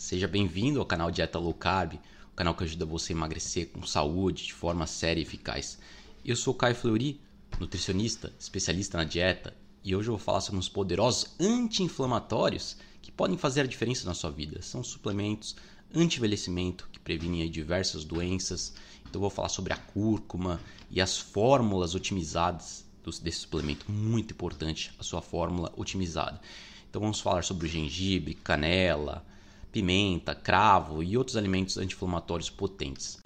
Seja bem-vindo ao canal Dieta Low Carb, o canal que ajuda você a emagrecer com saúde, de forma séria e eficaz. Eu sou Caio Fleury, nutricionista, especialista na dieta, e hoje eu vou falar sobre uns poderosos anti-inflamatórios que podem fazer a diferença na sua vida. São suplementos anti-envelhecimento que previnem diversas doenças. Então eu vou falar sobre a cúrcuma e as fórmulas otimizadas desse suplemento. Muito importante a sua fórmula otimizada. Então vamos falar sobre o gengibre, canela, pimenta, cravo e outros alimentos anti-inflamatórios potentes.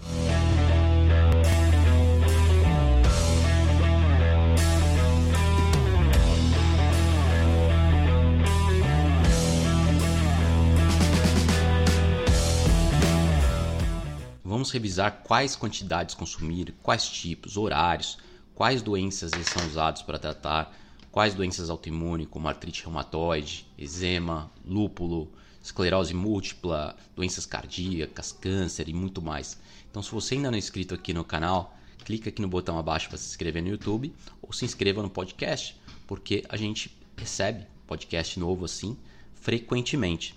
Vamos revisar quais quantidades consumir, quais tipos, horários, quais doenças eles são usados para tratar, quais doenças autoimunes, como artrite reumatoide, eczema, lúpulo, esclerose múltipla, doenças cardíacas, câncer e muito mais. Então, se você ainda não é inscrito aqui no canal, clica aqui no botão abaixo para se inscrever no YouTube ou se inscreva no podcast, porque a gente recebe podcast novo assim frequentemente.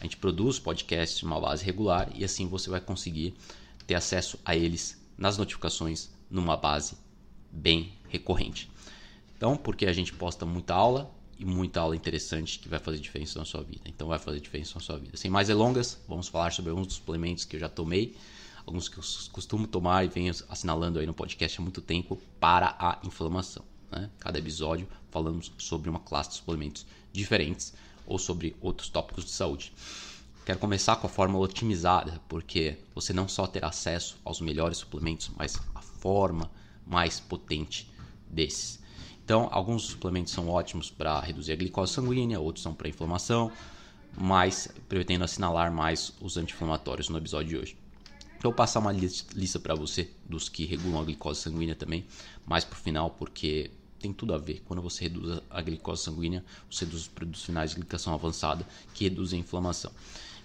A gente produz podcasts de uma base regular e assim você vai conseguir ter acesso a eles nas notificações numa base bem recorrente. Então, porque a gente posta muita aula e muita aula interessante que vai fazer diferença na sua vida. Então, vai fazer diferença na sua vida. Sem mais delongas, vamos falar sobre alguns dos suplementos que eu já tomei, alguns que eu costumo tomar e venho assinalando aí no podcast há muito tempo para a inflamação. Né? Cada episódio falamos sobre uma classe de suplementos diferentes ou sobre outros tópicos de saúde. Quero começar com a fórmula otimizada, porque você não só terá acesso aos melhores suplementos, mas a forma mais potente desses. Então, alguns suplementos são ótimos para reduzir a glicose sanguínea, outros são para inflamação, mas pretendo assinalar mais os anti-inflamatórios no episódio de hoje. Então, vou passar uma lista para você dos que regulam a glicose sanguínea também, mais para o final, porque tem tudo a ver. Quando você reduz a glicose sanguínea, você reduz os produtos finais de glicação avançada, que reduzem a inflamação.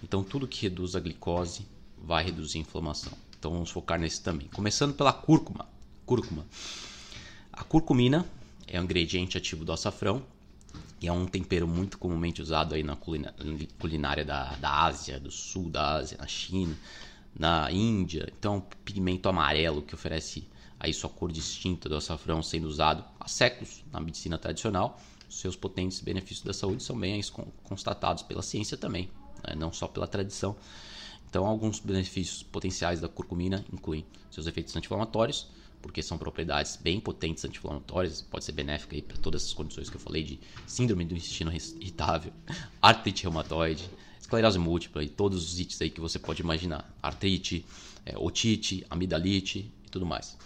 Então, tudo que reduz a glicose vai reduzir a inflamação. Então, vamos focar nesse também. Começando pela cúrcuma. Cúrcuma. A curcumina é um ingrediente ativo do açafrão e é um tempero muito comumente usado aí na culinária da, da Ásia, do sul da Ásia, na China, na Índia. Então, é um pigmento amarelo que oferece aí sua cor distinta do açafrão sendo usado há séculos na medicina tradicional. Seus potentes benefícios da saúde são bem constatados pela ciência também, né? não só pela tradição. Então, alguns benefícios potenciais da curcumina incluem seus efeitos anti-inflamatórios, porque são propriedades bem potentes anti-inflamatórias, pode ser benéfica para todas essas condições que eu falei de síndrome do intestino irritável, artrite reumatoide, esclerose múltipla e todos os ites aí que você pode imaginar, artrite, é, otite, amidalite e tudo mais.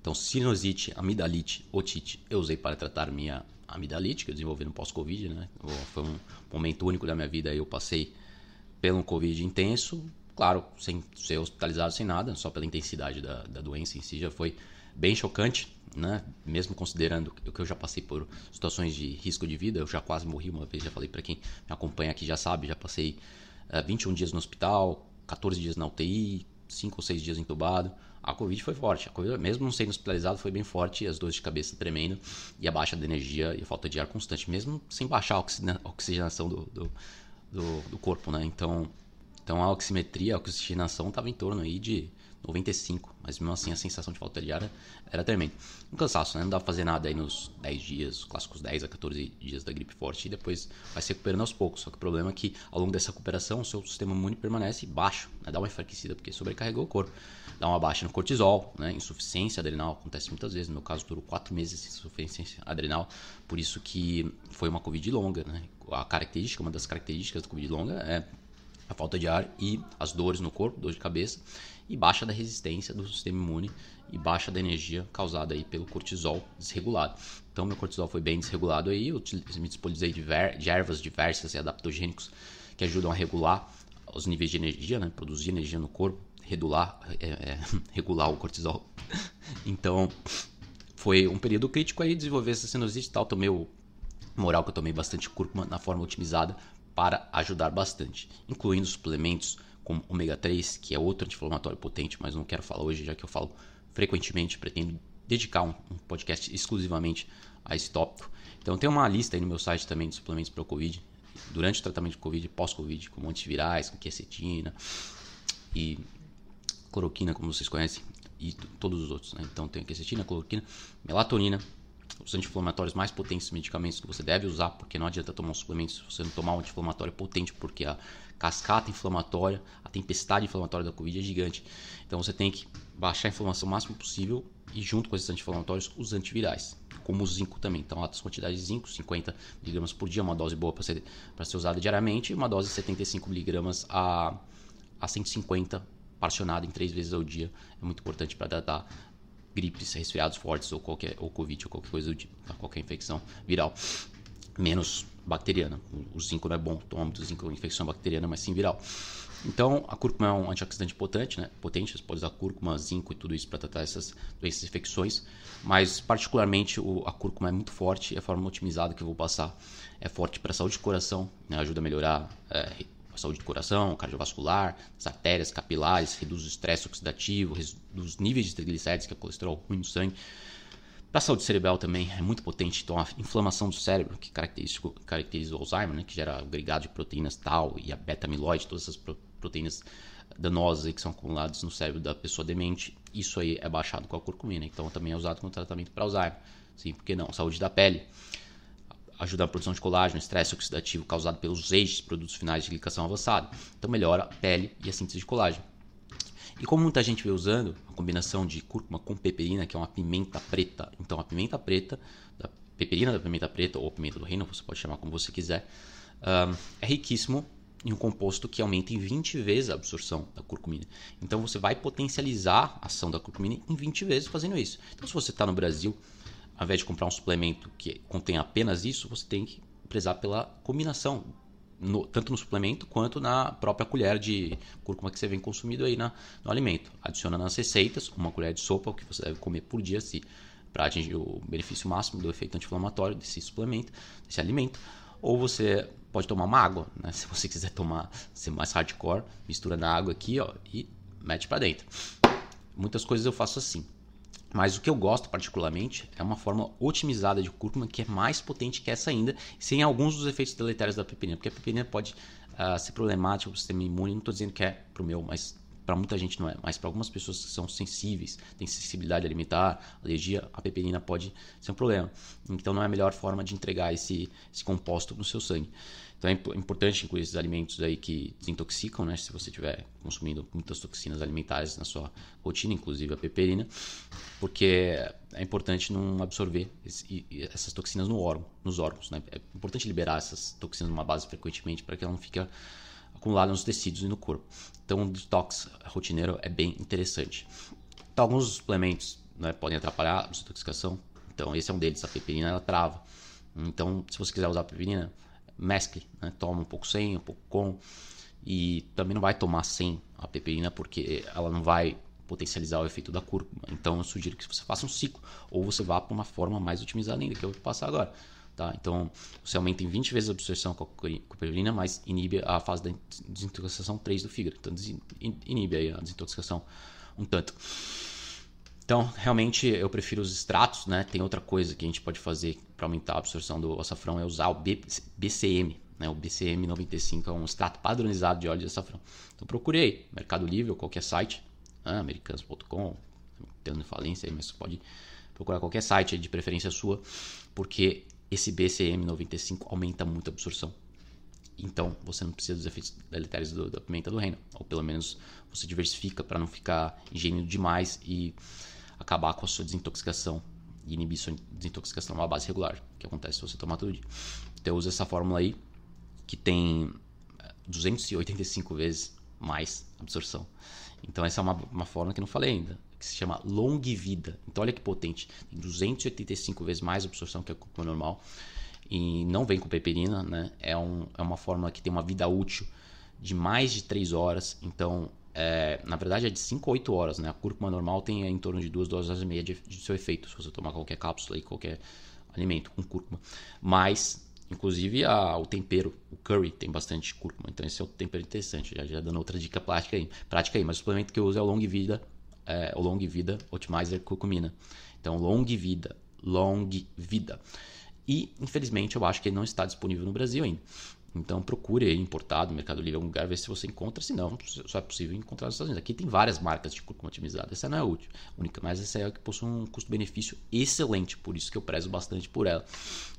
Então, sinusite, amidalite, otite, eu usei para tratar minha amidalite, que eu desenvolvi no pós-Covid, né? Foi um momento único da minha vida, eu passei pelo Covid intenso, claro, sem ser hospitalizado, sem nada, só pela intensidade da, da doença em si, já foi bem chocante, né? Mesmo considerando que eu já passei por situações de risco de vida, eu já quase morri uma vez, já falei para quem me acompanha aqui já sabe, já passei uh, eh, 21 dias no hospital, 14 dias na UTI, 5 ou 6 dias entubado, a Covid foi forte. A COVID, mesmo não sendo hospitalizado, foi bem forte. As dores de cabeça tremendo e a baixa de energia e a falta de ar constante, mesmo sem baixar a oxigenação do, do, do, do corpo, né? Então, então a oximetria, a oxigenação estava em torno aí de 95, mas mesmo assim a sensação de falta de ar era tremenda. Um cansaço, né? Não dá pra fazer nada aí nos 10 dias, os clássicos 10 a 14 dias da gripe forte, e depois vai se recuperando aos poucos. Só que o problema é que ao longo dessa recuperação o seu sistema imune permanece baixo, né? dá uma enfraquecida porque sobrecarregou o corpo dá uma baixa no cortisol, né? insuficiência adrenal, acontece muitas vezes, no meu caso durou quatro meses de insuficiência adrenal, por isso que foi uma Covid longa. Né? A característica, uma das características da Covid longa é a falta de ar e as dores no corpo, dor de cabeça, e baixa da resistência do sistema imune e baixa da energia causada aí pelo cortisol desregulado. Então meu cortisol foi bem desregulado aí, eu me disponibilizei de, ervas diversas e adaptogênicos que ajudam a regular os níveis de energia, né? produzir energia no corpo, regular, é, é, regular o cortisol. Então, foi um período crítico aí desenvolver essa sinusite e tal. Tomei o moral que eu tomei bastante cúrcuma na forma otimizada para ajudar bastante, incluindo suplementos como ômega 3, que é outro anti-inflamatório potente, mas não quero falar hoje, já que eu falo frequentemente, pretendo dedicar um, um podcast exclusivamente a esse tópico. Então tem uma lista aí no meu site também de suplementos para o Covid, durante o tratamento de Covid pós-Covid, como antivirais, com quercetina e cloroquina, como vocês conhecem, e todos os outros. Né? Então tem quercetina, cloroquina, melatonina, os anti-inflamatórios mais potentes medicamentos que você deve usar, porque não adianta tomar um suplemento se você não tomar um anti-inflamatório potente, porque a cascata inflamatória, a tempestade inflamatória da Covid é gigante. Então você tem que baixar a inflamação o máximo possível e junto com esses anti-inflamatórios, os antivirais, como o zinco também. Então altas quantidades de zinco, 50 mg por dia, uma dose boa para ser, ser usada diariamente, e uma dose de 75 mg a, a 150 parcionada em três vezes ao dia. É muito importante para tratar gripes, resfriados fortes ou qualquer ou covid ou qualquer coisa do tipo, tá? qualquer infecção viral, menos bacteriana. O, zinco não é bom tomar muito zinco com infecção bacteriana, mas sim viral. Então, a cúrcuma é um antioxidante potente, né? Potente, você pode usar cúrcuma, zinco e tudo isso para tratar essas doenças infecções, mas particularmente o, a cúrcuma é muito forte e a forma otimizada que eu vou passar é forte para saúde do coração, né? ajuda a melhorar é, saúde do coração, cardiovascular, as artérias capilares, reduz o estresse oxidativo, reduz os níveis de triglicéridos, que é colesterol ruim no sangue. Para a saúde cerebral também é muito potente. Então, a inflamação do cérebro, que caracteriza, o Alzheimer, né, que gera agregado de proteínas tal e a beta-amiloide, todas essas proteínas danosas que são acumuladas no cérebro da pessoa demente, isso aí é baixado com a curcumina. Então, também é usado como tratamento para Alzheimer. Sim, por que não? Saúde da pele ajuda na produção de colágeno, estresse oxidativo causado pelos eixos produtos finais de glicação avançada. Então melhora a pele e a síntese de colágeno. E como muita gente vê usando a combinação de cúrcuma com peperina, que é uma pimenta preta, então a pimenta preta, da peperina da pimenta preta ou pimenta do reino, você pode chamar como você quiser, é riquíssimo em um composto que aumenta em 20 vezes a absorção da curcumina. Então você vai potencializar a ação da curcumina em 20 vezes fazendo isso. Então se você está no Brasil ao invés de comprar um suplemento que contém apenas isso, você tem que prezar pela combinação, no, tanto no suplemento quanto na própria colher de cúrcuma que você vem consumindo aí na, no alimento. Adiciona nas receitas uma colher de sopa, o que você deve comer por dia se para atingir o benefício máximo do efeito anti-inflamatório desse suplemento, desse alimento. Ou você pode tomar uma água, né? se você quiser tomar, ser mais hardcore, mistura na água aqui ó, e mete para dentro. Muitas coisas eu faço assim. Mas o que eu gosto particularmente é uma forma otimizada de cúrcuma que é mais potente que essa ainda, sem alguns dos efeitos deletérios da peperina. Porque a peperina pode uh, ser problemática para o sistema imune. Não estou dizendo que é para o meu, mas para muita gente não é. Mas para algumas pessoas que são sensíveis, têm sensibilidade alimentar, alergia, a peperina pode ser um problema. Então não é a melhor forma de entregar esse, esse composto no seu sangue. Então é importante incluir esses alimentos aí que desintoxicam, né? Se você estiver consumindo muitas toxinas alimentares na sua rotina, inclusive a peperina, porque é importante não absorver esse, essas toxinas no órgão, nos órgãos, né? É importante liberar essas toxinas numa base frequentemente para que ela não fique acumulada nos tecidos e no corpo. Então, um detox rotineiro é bem interessante. Então, alguns suplementos né, podem atrapalhar a desintoxicação. Então, esse é um deles. A peperina ela trava. Então, se você quiser usar a peperina, mescle, né? toma um pouco sem, um pouco com. E também não vai tomar sem a peperina porque ela não vai potencializar o efeito da cúrcuma. Então eu sugiro que você faça um ciclo ou você vá para uma forma mais otimizada ainda, que eu vou passar agora. Tá? Então você aumenta em 20 vezes a absorção com a peperina, mas inibe a fase da desintoxicação 3 do fígado. Então inibe a desintoxicação um tanto. Então, realmente eu prefiro os extratos, né? Tem outra coisa que a gente pode fazer para aumentar a absorção do açafrão é usar o BCM, né? O BCM 95 é um extrato padronizado de óleo de açafrão. Então procurei Mercado Livre ou qualquer site, né? americanos.com, tendo falência aí, mas você pode procurar qualquer site de preferência sua, porque esse BCM 95 aumenta muito a absorção. Então, você não precisa dos efeitos deletérios do, da pimenta do reino. Ou pelo menos você diversifica para não ficar ingerindo demais e acabar com a sua desintoxicação e inibir sua desintoxicação numa base regular, que acontece se você tomar dia. Então uso essa fórmula aí, que tem 285 eh, vezes mais absorção. Então essa é uma, uma fórmula que eu não falei ainda, que se chama long vida. Então olha que potente, tem 285 vezes mais absorção que a cúrcuma normal e não vem com peperina, né? É, um, é uma fórmula que tem uma vida útil de mais de 3 horas, então é, na verdade é de 5 a 8 horas, né? A cúrcuma normal tem em torno de 2, horas e meia de, de seu efeito, se você tomar qualquer cápsula e qualquer alimento com cúrcuma. Mas, inclusive, a, o tempero, o curry, tem bastante cúrcuma, então esse é um tempero interessante, já, já dando outra dica prática aí. Prática aí, mas o suplemento que eu uso é o Long Vida, é, o Long Vida Optimizer Curcumina. Então, Long Vida, Long Vida. E, infelizmente, eu acho que ele não está disponível no Brasil ainda. Então procure aí importado Mercado Livre algum lugar, ver se você encontra, se não, só é possível encontrar nos Estados Unidos. Aqui tem várias marcas de cúrcuma otimizada, essa não é a única, mas essa é a que possui um custo-benefício excelente, por isso que eu prezo bastante por ela.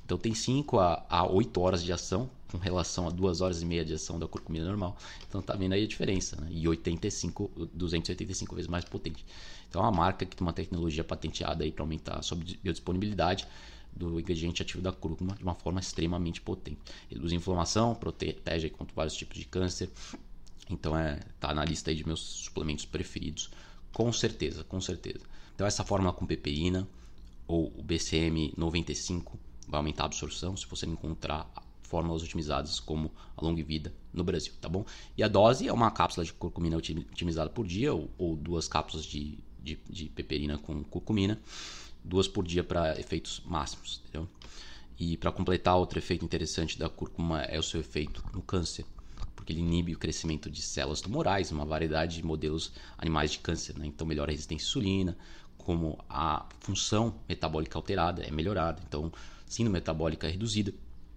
Então tem 5 a, a 8 horas de ação, com relação a 2 horas e meia de ação da curcumina normal. Então tá vendo aí a diferença, né? E 85, 285 vezes mais potente. Então é uma marca que tem uma tecnologia patenteada aí para aumentar a sua biodisponibilidade do ingrediente ativo da cúrcuma de uma forma extremamente potente. Reduz a inflamação, protege contra vários tipos de câncer. Então é tá na lista aí de meus suplementos preferidos, com certeza, com certeza. Então essa fórmula com peperina ou o BCM 95 vai aumentar a absorção se você encontrar fórmulas otimizadas como a long vida no Brasil, tá bom? E a dose é uma cápsula de curcumina otimizada por dia ou, ou duas cápsulas de, de, de peperina com curcumina duas por dia para efeitos máximos. Entendeu? E para completar, outro efeito interessante da cúrcuma é o seu efeito no câncer, porque ele inibe o crescimento de células tumorais, uma variedade de modelos animais de câncer. Né? Então, melhora a resistência à insulina, como a função metabólica alterada é melhorada, então, síndrome metabólica é reduzida.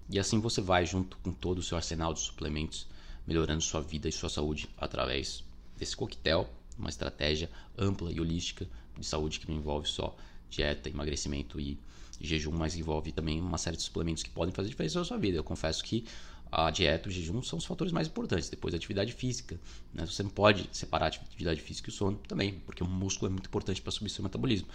E assim você vai, junto com todo o seu arsenal de suplementos, melhorando sua vida e sua saúde através desse coquetel, uma estratégia ampla e holística de saúde que não envolve só dieta, emagrecimento e jejum, mas envolve também uma série de suplementos que podem fazer diferença na sua vida. Eu confesso que a dieta e o jejum são os fatores mais importantes, depois a atividade física. Né? Você não pode separar a atividade física e o sono também, porque o músculo é muito importante para subir seu metabolismo.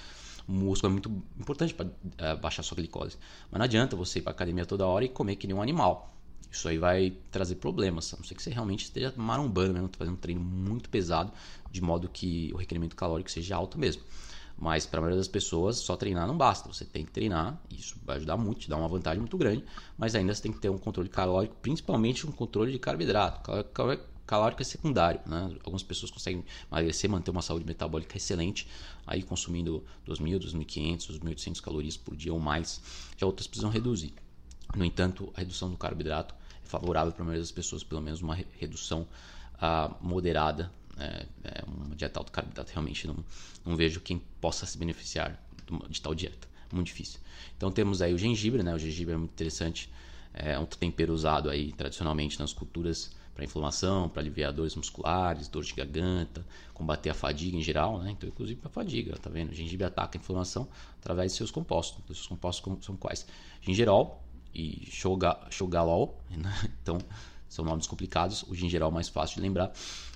O músculo é muito importante para uh, eh, baixar sua glicose. Mas não adianta você ir para academia toda hora e comer que nem um animal. Isso aí vai trazer problemas, a não ser que você realmente esteja marombando, mesmo, fazendo um treino muito pesado, de modo que o requerimento calórico seja alto mesmo. Mas para a maioria das pessoas, só treinar não basta. Você tem que treinar, isso vai ajudar muito, te dá uma vantagem muito grande, mas ainda você tem que ter um controle calórico, principalmente um controle de carboidrato. É secundário, né? Algumas pessoas conseguem emagrecer, manter uma saúde metabólica excelente, aí consumindo 2.000, 2.500, 2.800 calorias por dia ou mais. Já outras precisam reduzir. No entanto, a redução do carboidrato é favorável para a maioria das pessoas, pelo menos uma redução uh, moderada é, é uma dieta alto carboidrato, realmente não, não vejo quem possa se beneficiar de tal dieta. Muito difícil. Então temos aí o gengibre, né? O gengibre é muito interessante. É um tempero usado aí tradicionalmente nas culturas para inflamação, para aliviar dores musculares, dor de garganta, combater a fadiga em geral, né? Então, inclusive para fadiga, tá vendo? O gengibre ataca a inflamação através de seus compostos. Os seus compostos são quais? Gingerol e shogalol, né? Então, são nomes complicados. O gingerol é mais fácil de lembrar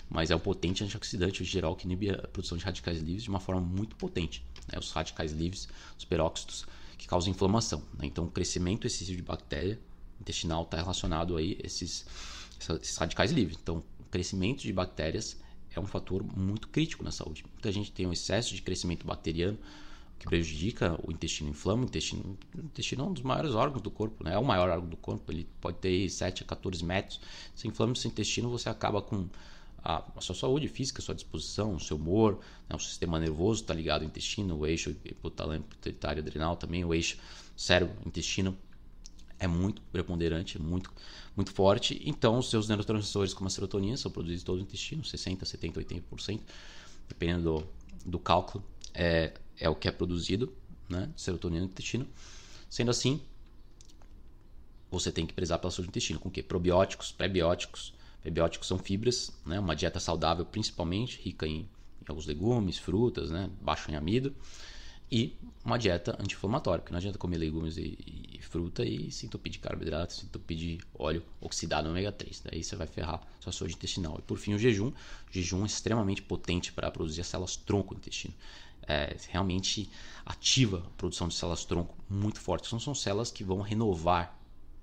mas é um potente antioxidante geral que inibe a produção de radicais livres de uma forma muito potente. Né? Os radicais livres, os peróxidos, que causam inflamação. Né? Então, o crescimento excessivo de bactéria intestinal está relacionado a esses, esses radicais livres. Então, o crescimento de bactérias é um fator muito crítico na saúde. Muita gente tem um excesso de crescimento bacteriano que prejudica o intestino, inflama o intestino. O intestino é um dos maiores órgãos do corpo, né? é o maior órgão do corpo, ele pode ter 7 a 14 metros. Se inflama o seu intestino, você acaba com a, sua saúde física, a sua disposição, o seu humor, né, o sistema nervoso está ligado ao intestino, o eixo hipotalâmico pituitário adrenal também, o eixo cérebro-intestino é muito preponderante, muito, muito forte. Então, os seus neurotransmissores, como a serotonina, são produzidos todo o intestino, 60%, 70%, 80%, dependendo do, do cálculo, é, é o que é produzido, né, serotonina no intestino. Sendo assim, você tem que prezar pela saúde do intestino, com o quê? Probióticos, pré-bióticos, Prebióticos são fibras, né? uma dieta saudável principalmente, rica em, em alguns legumes, frutas, né? baixo em amido. E uma dieta anti-inflamatória, porque não adianta comer legumes e, e, fruta e se entupir de carboidrato, se entupir de óleo oxidado ômega 3. Daí você vai ferrar sua saúde intestinal. E por fim, o jejum. O jejum é extremamente potente para produzir as células tronco no intestino. É, realmente ativa a produção de células tronco muito fortes. São, são células que vão renovar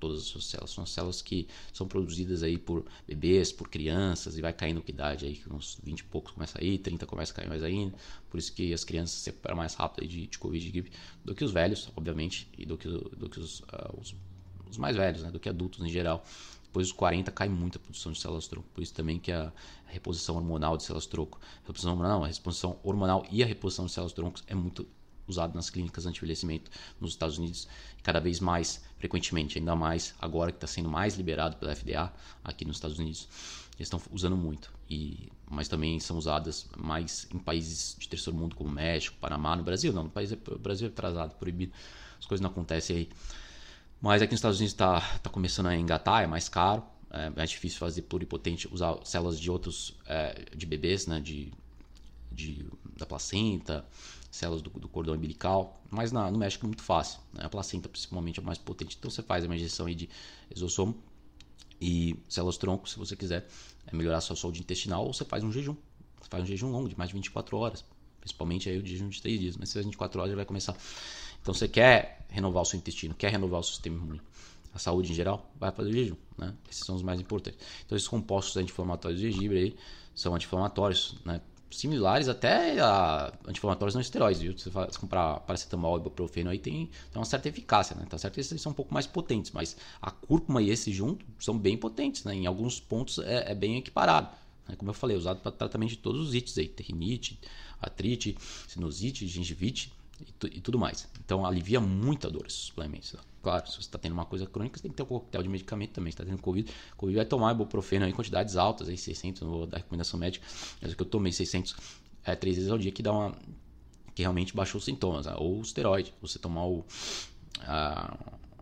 todas as células. São células que são produzidas aí por bebês, por crianças, e vai caindo com idade aí, que uns 20 e poucos começa a ir, 30 começa a cair mais ainda. Por isso que as crianças se recuperam mais rápido de, de Covid gripe do que os velhos, obviamente, e do que, do que os, uh, os, os, mais velhos, né? do que adultos em geral. Depois dos 40 cai muito a produção de células tronco. Por isso também que a, reposição hormonal de células tronco, reposição hormonal, a reposição hormonal e a reposição de células troncos é muito usado nas clínicas anti-envelhecimento nos Estados Unidos cada vez mais frequentemente, ainda mais agora que está sendo mais liberado pela FDA aqui nos Estados Unidos. Eles estão usando muito, e, mas também são usadas mais em países de terceiro mundo como México, Panamá, no Brasil não, no país, Brasil é atrasado, proibido, as coisas não acontecem aí. Mas aqui nos Estados Unidos está tá começando a engatar, é mais caro, é mais difícil fazer pluripotente, usar células de outros, é, de bebês, né? De, de, da placenta, células do, do cordão umbilical, mas na, no México é muito fácil. Né? A placenta, principalmente, é mais potente. Então você faz uma injeção aí de exossomo e células tronco, se você quiser é melhorar a sua saúde intestinal, ou você faz um jejum. Você faz um jejum longo, de mais de 24 horas. Principalmente aí o jejum de 3 dias. Mas se faz 24 horas, já vai começar. Então você quer renovar o seu intestino, quer renovar o sistema imune a saúde em geral, vai fazer jejum. Né? Esses são os mais importantes. Então, esses compostos anti-inflamatórios do gengibre aí, são anti-inflamatórios, né? Similares até a anti-inflamatórios não esteroides. Viu? Se você comprar paracetamol e ibuprofeno aí tem, tem uma certa eficácia, né? Tá certo esses são um pouco mais potentes, mas a cúrcuma e esse junto são bem potentes, né? Em alguns pontos é, é bem equiparado. Né? Como eu falei, usado para tratamento de todos os ites aí, rinite, artrite, sinusite, gengivite e, e, tudo mais. Então alivia muito a dor esses suplementos. Né? Claro, se você está tendo uma coisa crônica, você tem que ter um coquetel de medicamento também. Se está tendo Covid, Covid vai tomar ibuprofeno em quantidades altas, aí 600, não vou dar recomendação médica, mas o que eu tomei 600 é, três vezes ao dia que dá uma que realmente baixou os sintomas, né? ou o esteroide, você tomar o a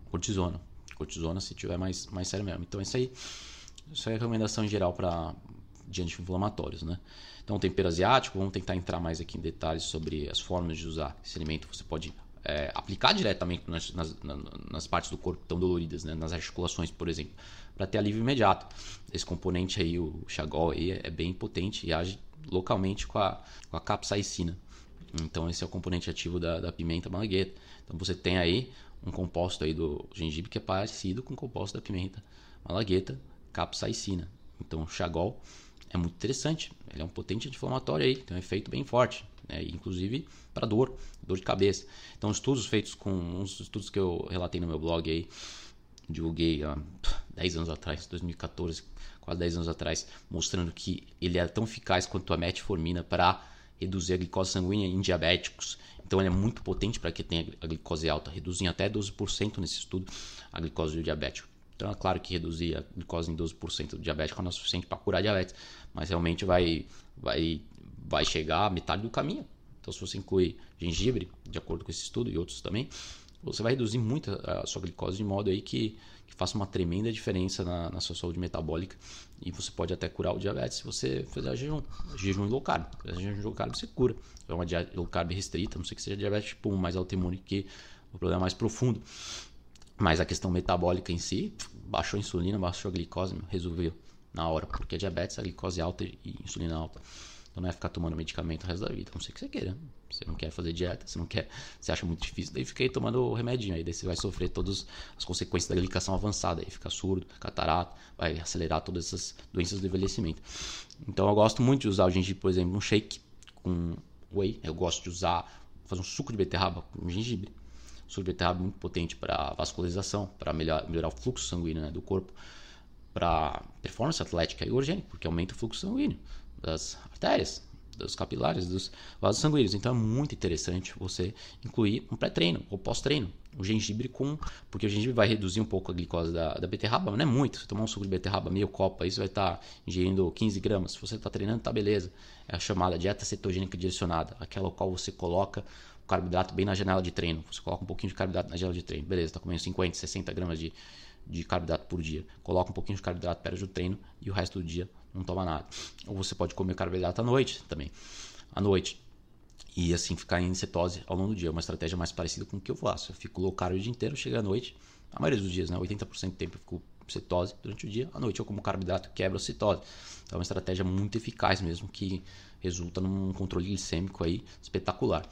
cortisona, cortisona se tiver mais mais sério mesmo. Então isso aí, isso é a recomendação em geral para de anti-inflamatórios, né? Então, tempero asiático, vamos tentar entrar mais aqui em detalhes sobre as formas de usar esse alimento. Você pode é, aplicar diretamente nas, nas, nas, partes do corpo tão doloridas, né? nas articulações, por exemplo, para ter alívio imediato. Esse componente aí, o Chagol, aí, é bem potente e age localmente com a, com a capsaicina. Então esse é o componente ativo da, da pimenta malagueta. Então você tem aí um composto aí do gengibre que é parecido com o composto da pimenta malagueta, capsaicina. Então o Chagol é muito interessante. Ele é um potente anti-inflamatório aí, tem um efeito bem forte né? inclusive para dor, dor de cabeça. Então, estudos feitos com uns estudos que eu relatei no meu blog aí, divulguei há 10 anos atrás, 2014, quase 10 anos atrás, mostrando que ele é tão eficaz quanto a metformina para reduzir a glicose sanguínea em diabéticos. Então ele é muito potente para quem tem a glicose alta, reduz em até 12% nesse estudo a glicose do diabético. Então é claro que reduzir a glicose em 12% do diabético não é suficiente para curar diabetes, mas realmente vai, vai vai chegar à metade do caminho. Então, se você incluir gengibre, de acordo com esse estudo e outros também, você vai reduzir muito a sua glicose de modo aí que, que faça uma tremenda diferença na, na, sua saúde metabólica e você pode até curar o diabetes se você fizer jejum, jejum low carb. Jejum low carb você cura. É uma dieta low carb restrita, não sei que seja diabetes tipo 1, mais autoimune, que o problema é mais profundo. Mas a questão metabólica em si, baixou a insulina, baixou a glicose, resolveu na hora, porque a diabetes, a glicose alta e insulina alta. Então não é ficar tomando medicamento o resto da vida. A não sei que você queira. Você não quer fazer dieta, você não quer. Você acha muito difícil, daí fica aí tomando o remedinho. Aí daí você vai sofrer todas as consequências da glicação avançada. Aí fica surdo, catarata, vai acelerar todas essas doenças do envelhecimento. Então eu gosto muito de usar o gengibre, por exemplo, no shake com whey. Eu gosto de usar, fazer um suco de beterraba com gengibre. O suco de beterraba muito potente para vascularização, para melhorar, melhorar o fluxo sanguíneo né, do corpo, para performance atlética e orgânica, porque aumenta o fluxo sanguíneo das artérias, dos capilares, dos vasos sanguíneos. Então é muito interessante você incluir um pré-treino ou pós-treino. O gengibre com. Porque o gengibre vai reduzir um pouco a glicose da, da beterraba, mas não é muito. Se tomar um suco de beterraba, meio copo, aí você vai estar tá ingerindo 15 gramas. Se você está treinando, tá beleza. É a chamada dieta cetogênica direcionada, aquela qual você coloca o carboidrato bem na janela de treino. Você coloca um pouquinho de carboidrato na janela de treino. Beleza, está comendo 50, 60 gramas de, de carboidrato por dia. Coloca um pouquinho de carboidrato perto do treino e o resto do dia não toma nada. Ou você pode comer carboidrato à noite também, à noite. E assim ficar em cetose ao longo do dia. É uma estratégia mais parecida com o que eu faço. Eu fico low carb o dia inteiro, chega à noite, a maioria dos dias, né? 80% do tempo eu fico cetose durante o dia. À noite eu como carboidrato, quebra a cetose. Então é uma estratégia muito eficaz mesmo, que resulta num controle glicêmico aí espetacular.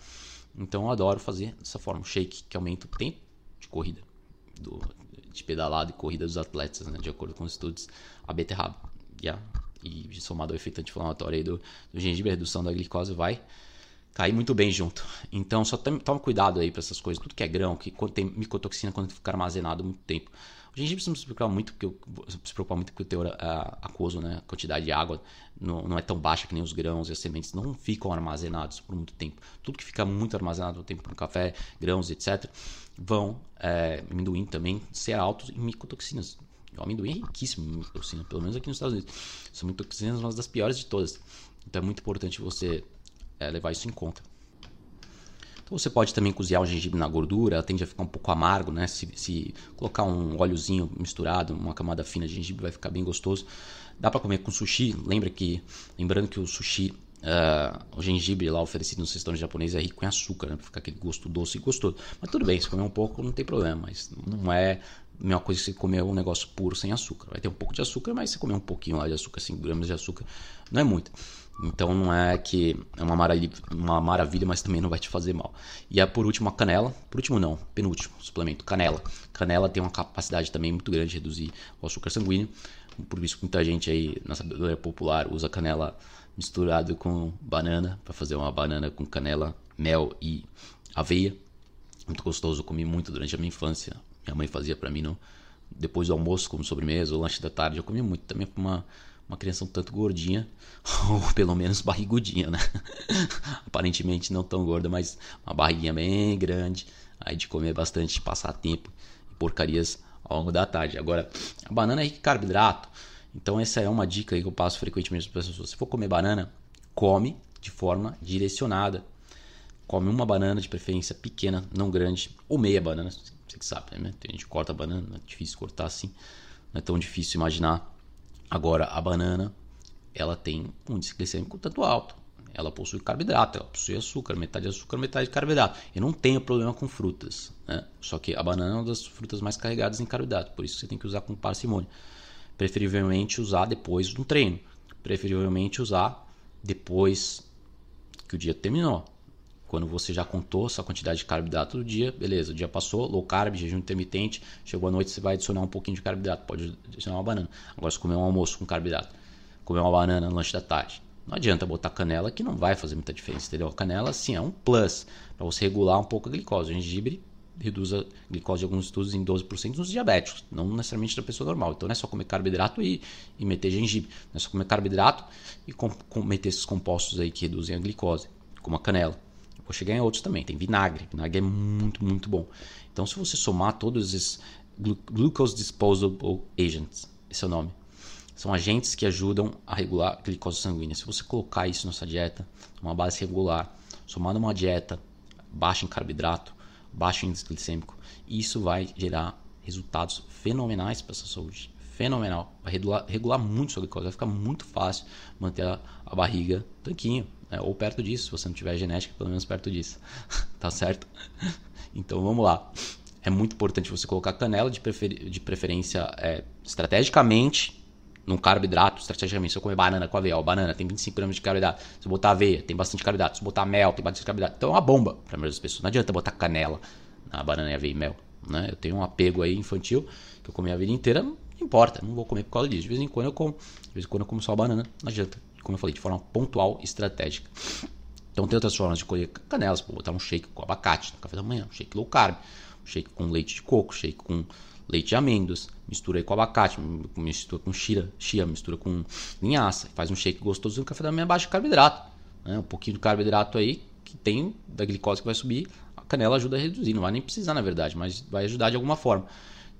Então eu adoro fazer dessa forma, shake, que aumenta o tempo de corrida, do, de pedalada e corrida dos atletas, né? de acordo com os estudos, a beterraba. Yeah e somado ao efeito anti-inflamatório do, do gengibre, a redução da glicose vai cair muito bem junto. Então só toma cuidado aí para essas coisas, tudo que é grão, que tem micotoxina quando fica armazenado muito tempo. O gengibre não se preocupa muito porque se preocupa muito porque o teor aquoso, né, a quantidade de água não, não, é tão baixa que nem os grãos e as sementes não ficam armazenados por muito tempo. Tudo que fica muito armazenado no tempo no café, grãos, etc, vão é, amendoim também ser altos em micotoxinas. O amendoim é riquíssimo em micotoxina, pelo menos aqui nos Estados Unidos. São micotoxinas uma das piores de todas. Então é muito importante você é, levar isso em conta. Então você pode também cozinhar o gengibre na gordura, tende a ficar um pouco amargo, né? Se, se colocar um óleozinho misturado, uma camada fina de gengibre, vai ficar bem gostoso. Dá para comer com sushi. Lembra que, lembrando que o sushi Uh, o gengibre lá oferecido no restaurante japonês é rico em açúcar, né? Pra ficar aquele gosto doce e gostoso. Mas tudo bem, se comer um pouco não tem problema. Mas não é a mesma coisa que você comer um negócio puro sem açúcar. Vai ter um pouco de açúcar, mas se comer um pouquinho lá de açúcar, 5 gramas de açúcar, não é muito. Então não é que é uma maravilha, uma maravilha, mas também não vai te fazer mal. E é por último a canela. Por último não, penúltimo suplemento, canela. Canela tem uma capacidade também muito grande de reduzir o açúcar sanguíneo. Por isso muita gente aí na sabedoria popular usa canela misturado com banana para fazer uma banana com canela, mel e aveia. Muito gostoso, comi muito durante a minha infância. Minha mãe fazia para mim no depois do almoço como sobremesa ou lanche da tarde. Eu comi muito também com uma uma criança um tanto gordinha, ou pelo menos barrigudinha, né? Aparentemente não tão gorda, mas uma barriguinha bem grande, aí de comer bastante, passar tempo e porcarias ao longo da tarde. Agora, a banana é rica em carboidrato, então essa é uma dica que eu passo frequentemente para as pessoas. Se for comer banana, come de forma direcionada. Come uma banana, de preferência pequena, não grande, ou meia banana, você que sabe, né? Tem gente corta a banana, é difícil cortar assim, não é tão difícil imaginar Agora, a banana, ela tem um índice glicêmico tanto alto. Ela possui carboidrato, ela possui açúcar, metade de açúcar, metade de carboidrato. Eu não tenho problema com frutas, né? Só que a banana é uma das frutas mais carregadas em carboidrato, por isso você tem que usar com parcimônia. Preferivelmente usar depois do treino. Preferivelmente usar depois que o dia terminou. Quando você já contou sua quantidade de carboidrato do dia, beleza, o dia passou, low carb, jejum intermitente, chegou a noite, você vai adicionar um pouquinho de carboidrato, pode adicionar uma banana. Agora, se comer um almoço com carboidrato, comer uma banana no lanche da tarde, não adianta botar canela que não vai fazer muita diferença, entendeu? A canela, sim, é um plus para você regular um pouco a glicose. O gengibre reduz a glicose de alguns estudos em 12% nos diabéticos, não necessariamente da pessoa normal. Então não é só comer carboidrato e, e meter gengibre, não é só comer carboidrato e com, com, meter esses compostos aí que reduzem a glicose, como a canela. Vou chegar em outros também. Tem vinagre. Vinagre é muito, muito bom. Então, se você somar todos esses glucose disposable agents, esse é o nome, são agentes que ajudam a regular a glicose sanguínea. Se você colocar isso na sua dieta, uma base regular, somando uma dieta baixa em carboidrato, baixo índice glicêmico, isso vai gerar resultados fenomenais para a sua saúde. Fenomenal. Vai regular, regular muito sua glicose. Vai ficar muito fácil manter a, a barriga tanquinho né? ou perto disso, se você não tiver genética, pelo menos perto disso, tá certo? Então vamos lá. É muito importante você colocar canela de, prefer... de preferência é, estrategicamente num carboidrato, estrategicamente. Se eu comer banana com aveia, ó, banana tem 25 gramas de carboidrato. Se eu botar aveia, tem bastante carboidrato. Se eu botar mel, tem bastante carboidrato. Então é uma bomba para as pessoas. Não adianta botar canela na banana e aveia e mel. Né? Eu tenho um apego aí infantil que eu comi a vida inteira, não importa, não vou comer por causa disso. De vez em quando eu como, de vez em quando eu como só banana, não adianta como eu falei, de forma pontual e estratégica. Então tem outras formas de colher canelas, pô, botar um shake com abacate no café da manhã, um shake low carb, um shake com leite de coco, shake com leite de amêndoas, mistura com abacate, mistura com chia, chia mistura com linhaça, faz um shake gostoso no café da manhã baixo carboidrato. Né? Um pouquinho de carboidrato aí que tem da glicose que vai subir, a canela ajuda a reduzir, não vai nem precisar na verdade, mas vai ajudar de alguma forma.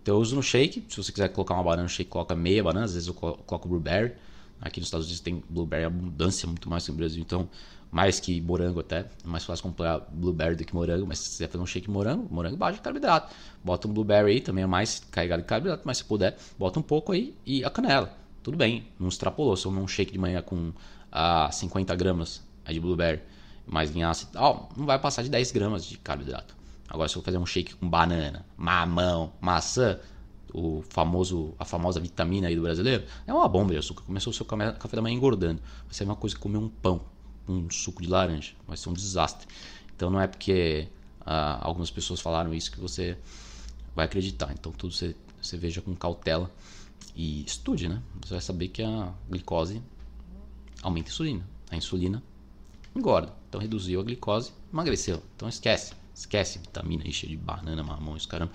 Então eu uso no shake, se você quiser colocar uma banana no shake, coloca meia banana, às vezes eu coloco blueberry, Aqui nos Estados Unidos tem blueberry abundância muito mais que no Brasil, então mais que morango até. É mais fácil comprar blueberry do que morango, mas se você fazer um shake morango, morango baixo de carboidrato. Bota um blueberry aí, também é mais carregado de carboidrato, mas se puder, bota um pouco aí e a canela. Tudo bem, não extrapolou. Se eu um shake de manhã com ah, 50 gramas de blueberry, mais linhaça e tal, não vai passar de 10 gramas de carboidrato. Agora, se eu fazer um shake com banana, mamão, maçã, o famoso, a famosa vitamina aí do brasileiro, é uma bomba de açúcar. Começou o seu café da manhã engordando. Vai ser uma coisa que comer um pão, um suco de laranja. Vai ser um desastre. Então não é porque ah, algumas pessoas falaram isso que você vai acreditar. Então tudo você, você veja com cautela e estude, né? Você vai saber que a glicose aumenta a insulina. A insulina engorda. Então reduziu a glicose, emagreceu. Então esquece. Esquece vitamina aí cheia de banana, mamão, isso caramba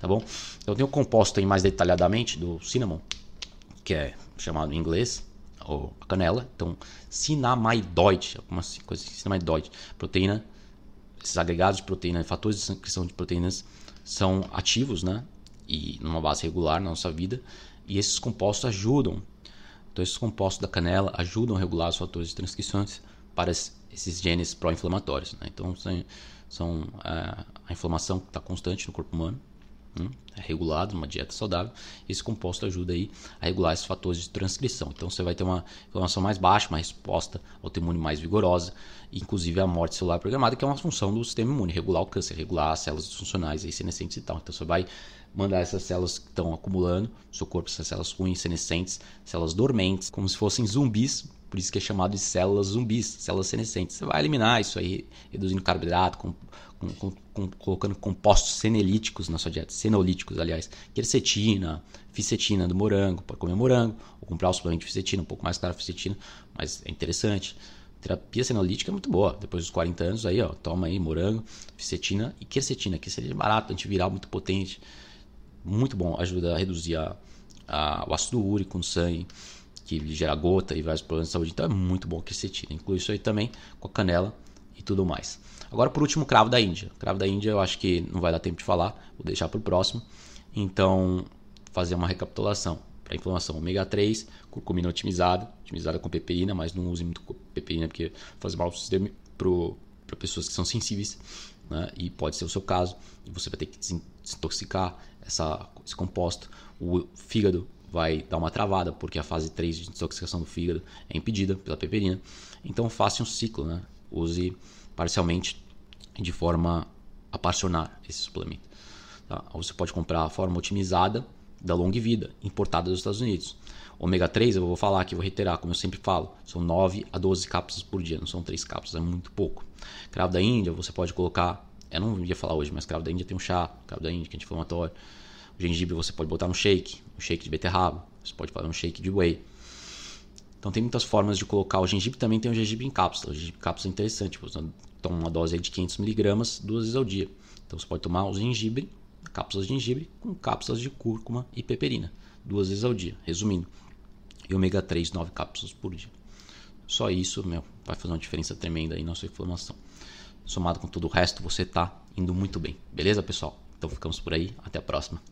tá bom? Então tem o composto aí mais detalhadamente do cinnamon, que é chamado em inglês, ou a canela. Então, cinamaidoide, algumas coisas assim, cinamaidoide, proteína, esses agregados de proteína, fatores de transcrição de proteínas são ativos, né? E numa base regular na nossa vida, e esses compostos ajudam. Então, esses compostos da canela ajudam a regular os fatores de transcrições para esses genes pró-inflamatórios. Né? Então, são é, a inflamação que está constante no corpo humano, hum, é regulado numa dieta saudável. Esse composto ajuda aí a regular esses fatores de transcrição. Então você vai ter uma inflamação mais baixa, uma resposta autoimune mais vigorosa, inclusive a morte celular programada, que é uma função do sistema imune, regular o câncer, regular as células disfuncionais, aí, senescentes e tal. Então você vai mandar essas células que estão acumulando no seu corpo, essas células ruins, senescentes, células dormentes, como se fossem zumbis por isso que é chamado de células zumbis, células senescentes. Você vai eliminar isso aí, reduzindo carboidrato, com, com, com, colocando compostos senelíticos na sua dieta, senolíticos, aliás, quercetina, ficetina do morango, para comer morango, ou comprar o suplemento de ficetina, um pouco mais caro a ficetina, mas é interessante. Terapia senolítica é muito boa. Depois dos 40 anos, aí, ó, toma aí morango, ficetina e quercetina. Quercetina é barato, antiviral, muito potente. Muito bom, ajuda a reduzir a, a, o ácido úrico no sangue que gera gota e vários problemas de saúde. Então é muito bom a quercetina. Inclui isso aí também com a canela e tudo mais. Agora, por último, cravo da Índia. Cravo da Índia eu acho que não vai dar tempo de falar, vou deixar para o próximo. Então, fazer uma recapitulação. Para inflamação, ômega 3, curcumina otimizada, otimizada com peperina, mas não use muito peperina porque faz mal para pessoas que são sensíveis, né? e pode ser o seu caso, e você vai ter que desintoxicar essa, esse composto. O fígado vai dar uma travada, porque a fase 3 de desintoxicação do fígado é impedida pela peperina. Então faça um ciclo, né? use parcialmente de forma a parcionar esse suplemento. Tá? Você pode comprar a forma otimizada da long vida, importada dos Estados Unidos. Ômega 3, eu vou falar aqui, vou reiterar, como eu sempre falo, são 9 a 12 cápsulas por dia, não são 3 cápsulas, é muito pouco. Cravo da Índia, você pode colocar, eu não ia falar hoje, mas cravo da Índia tem um chá, cravo da Índia que é anti-inflamatório. Gengibre você pode botar no shake, um shake de beterraba, você pode fazer um shake de whey. Então tem muitas formas de colocar. O gengibre também tem o gengibre em cápsula. O gengibre em cápsula é interessante, você toma uma dose de 500mg duas vezes ao dia. Então você pode tomar o gengibre, cápsulas de gengibre com cápsulas de cúrcuma e peperina, duas vezes ao dia, resumindo. E ômega 3, 9 cápsulas por dia. Só isso, meu, vai fazer uma diferença tremenda aí na sua inflamação. Somado com todo o resto, você está indo muito bem. Beleza, pessoal? Então ficamos por aí. Até a próxima.